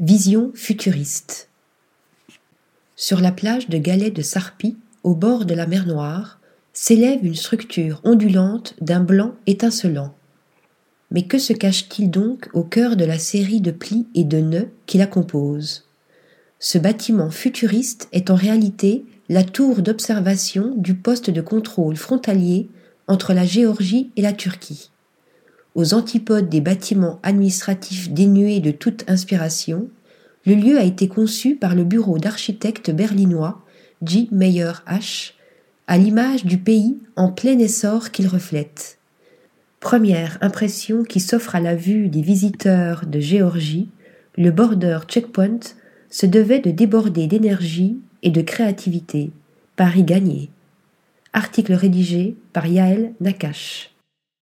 Vision futuriste. Sur la plage de Galets de Sarpi, au bord de la mer Noire, s'élève une structure ondulante d'un blanc étincelant. Mais que se cache-t-il donc au cœur de la série de plis et de nœuds qui la composent? Ce bâtiment futuriste est en réalité la tour d'observation du poste de contrôle frontalier entre la Géorgie et la Turquie. Aux antipodes des bâtiments administratifs dénués de toute inspiration, le lieu a été conçu par le bureau d'architectes berlinois G. Meyer H., à l'image du pays en plein essor qu'il reflète. Première impression qui s'offre à la vue des visiteurs de Géorgie, le border checkpoint se devait de déborder d'énergie et de créativité. Paris gagné. Article rédigé par Yaël Nakache.